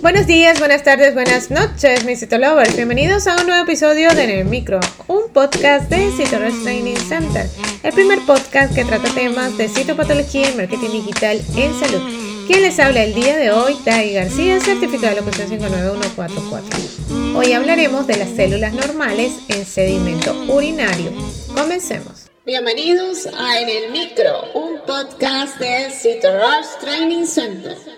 Buenos días, buenas tardes, buenas noches, mis citolovers. Bienvenidos a un nuevo episodio de En el Micro, un podcast de Citolovers Training Center, el primer podcast que trata temas de citopatología y marketing digital en salud. Quien les habla el día de hoy, Dai García, certificado de locución 59144. Hoy hablaremos de las células normales en sedimento urinario. Comencemos. Bienvenidos a En el Micro, un podcast de Citolovers Training Center.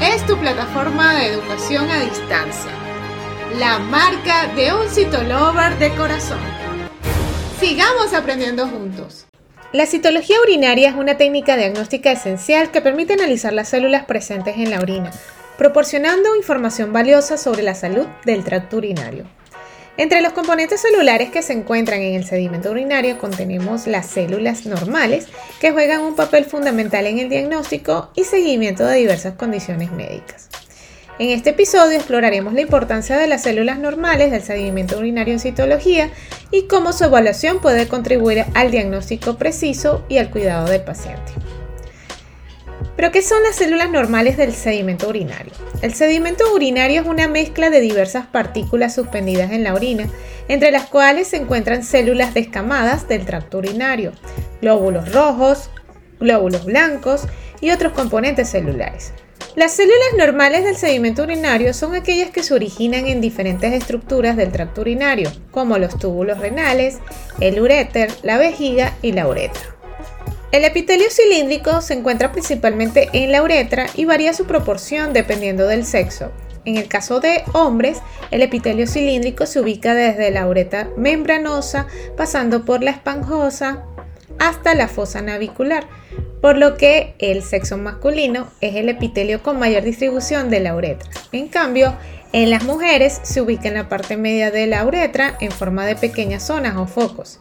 es tu plataforma de educación a distancia, la marca de un citolover de corazón. Sigamos aprendiendo juntos. La citología urinaria es una técnica diagnóstica esencial que permite analizar las células presentes en la orina, proporcionando información valiosa sobre la salud del tracto urinario. Entre los componentes celulares que se encuentran en el sedimento urinario contenemos las células normales, que juegan un papel fundamental en el diagnóstico y seguimiento de diversas condiciones médicas. En este episodio exploraremos la importancia de las células normales del sedimento urinario en citología y cómo su evaluación puede contribuir al diagnóstico preciso y al cuidado del paciente. ¿Pero qué son las células normales del sedimento urinario? El sedimento urinario es una mezcla de diversas partículas suspendidas en la orina, entre las cuales se encuentran células descamadas del tracto urinario, glóbulos rojos, glóbulos blancos y otros componentes celulares. Las células normales del sedimento urinario son aquellas que se originan en diferentes estructuras del tracto urinario, como los túbulos renales, el uréter, la vejiga y la uretra. El epitelio cilíndrico se encuentra principalmente en la uretra y varía su proporción dependiendo del sexo. En el caso de hombres, el epitelio cilíndrico se ubica desde la uretra membranosa, pasando por la esponjosa hasta la fosa navicular, por lo que el sexo masculino es el epitelio con mayor distribución de la uretra. En cambio, en las mujeres se ubica en la parte media de la uretra en forma de pequeñas zonas o focos.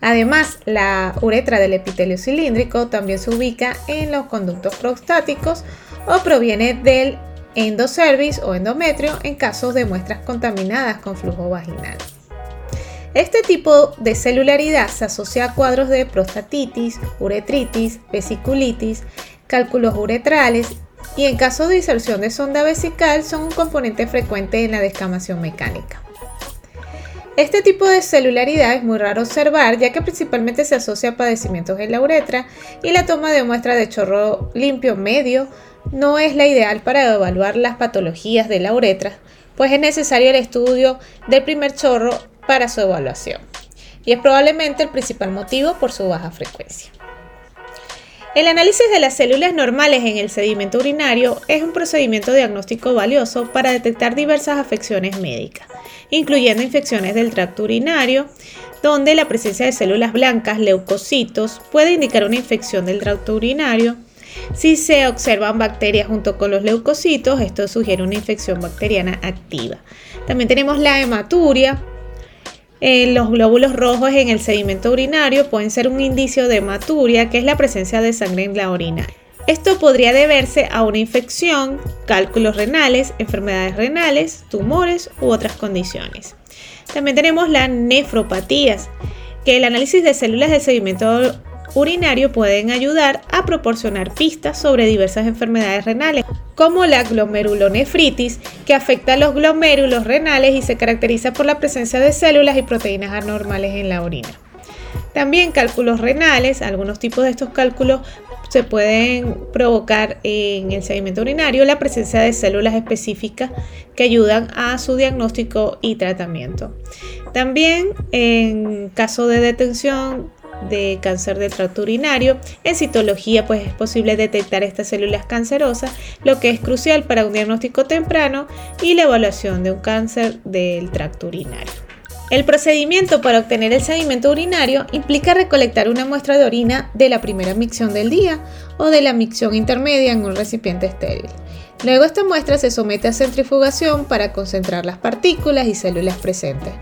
Además, la uretra del epitelio cilíndrico también se ubica en los conductos prostáticos o proviene del endocervix o endometrio en casos de muestras contaminadas con flujo vaginal. Este tipo de celularidad se asocia a cuadros de prostatitis, uretritis, vesiculitis, cálculos uretrales y en caso de inserción de sonda vesical son un componente frecuente en la descamación mecánica. Este tipo de celularidad es muy raro observar ya que principalmente se asocia a padecimientos en la uretra y la toma de muestra de chorro limpio medio no es la ideal para evaluar las patologías de la uretra, pues es necesario el estudio del primer chorro para su evaluación y es probablemente el principal motivo por su baja frecuencia. El análisis de las células normales en el sedimento urinario es un procedimiento diagnóstico valioso para detectar diversas afecciones médicas, incluyendo infecciones del tracto urinario, donde la presencia de células blancas, leucocitos, puede indicar una infección del tracto urinario. Si se observan bacterias junto con los leucocitos, esto sugiere una infección bacteriana activa. También tenemos la hematuria, eh, los glóbulos rojos en el sedimento urinario pueden ser un indicio de hematuria, que es la presencia de sangre en la orina. Esto podría deberse a una infección, cálculos renales, enfermedades renales, tumores u otras condiciones. También tenemos las nefropatías, que el análisis de células del sedimento urinario pueden ayudar a proporcionar pistas sobre diversas enfermedades renales, como la glomerulonefritis, que afecta a los glomérulos renales y se caracteriza por la presencia de células y proteínas anormales en la orina. También cálculos renales, algunos tipos de estos cálculos se pueden provocar en el sedimento urinario la presencia de células específicas que ayudan a su diagnóstico y tratamiento. También en caso de detención de cáncer del tracto urinario. En citología pues es posible detectar estas células cancerosas, lo que es crucial para un diagnóstico temprano y la evaluación de un cáncer del tracto urinario. El procedimiento para obtener el sedimento urinario implica recolectar una muestra de orina de la primera micción del día o de la micción intermedia en un recipiente estéril. Luego esta muestra se somete a centrifugación para concentrar las partículas y células presentes.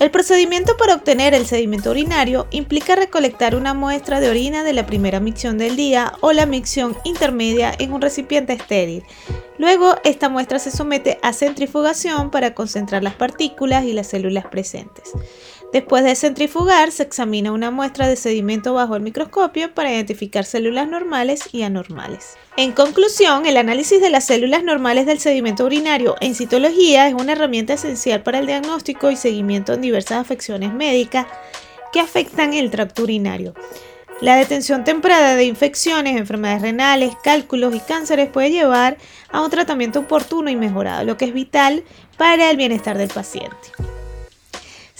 El procedimiento para obtener el sedimento urinario implica recolectar una muestra de orina de la primera micción del día o la micción intermedia en un recipiente estéril. Luego, esta muestra se somete a centrifugación para concentrar las partículas y las células presentes. Después de centrifugar, se examina una muestra de sedimento bajo el microscopio para identificar células normales y anormales. En conclusión, el análisis de las células normales del sedimento urinario en citología es una herramienta esencial para el diagnóstico y seguimiento en diversas afecciones médicas que afectan el tracto urinario. La detención temprana de infecciones, enfermedades renales, cálculos y cánceres puede llevar a un tratamiento oportuno y mejorado, lo que es vital para el bienestar del paciente.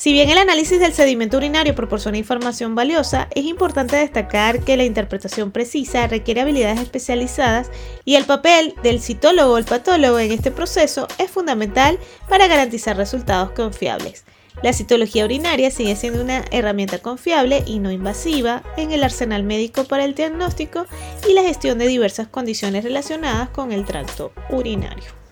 Si bien el análisis del sedimento urinario proporciona información valiosa, es importante destacar que la interpretación precisa requiere habilidades especializadas y el papel del citólogo o el patólogo en este proceso es fundamental para garantizar resultados confiables. La citología urinaria sigue siendo una herramienta confiable y no invasiva en el arsenal médico para el diagnóstico y la gestión de diversas condiciones relacionadas con el tracto urinario.